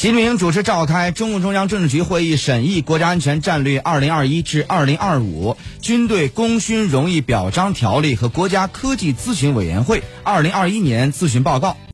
习近平主持召开中共中央政治局会议审议国家安全战略二零二一至二零二五军队功勋荣誉表彰条例和国家科技咨询委员会二零二一年咨询报告。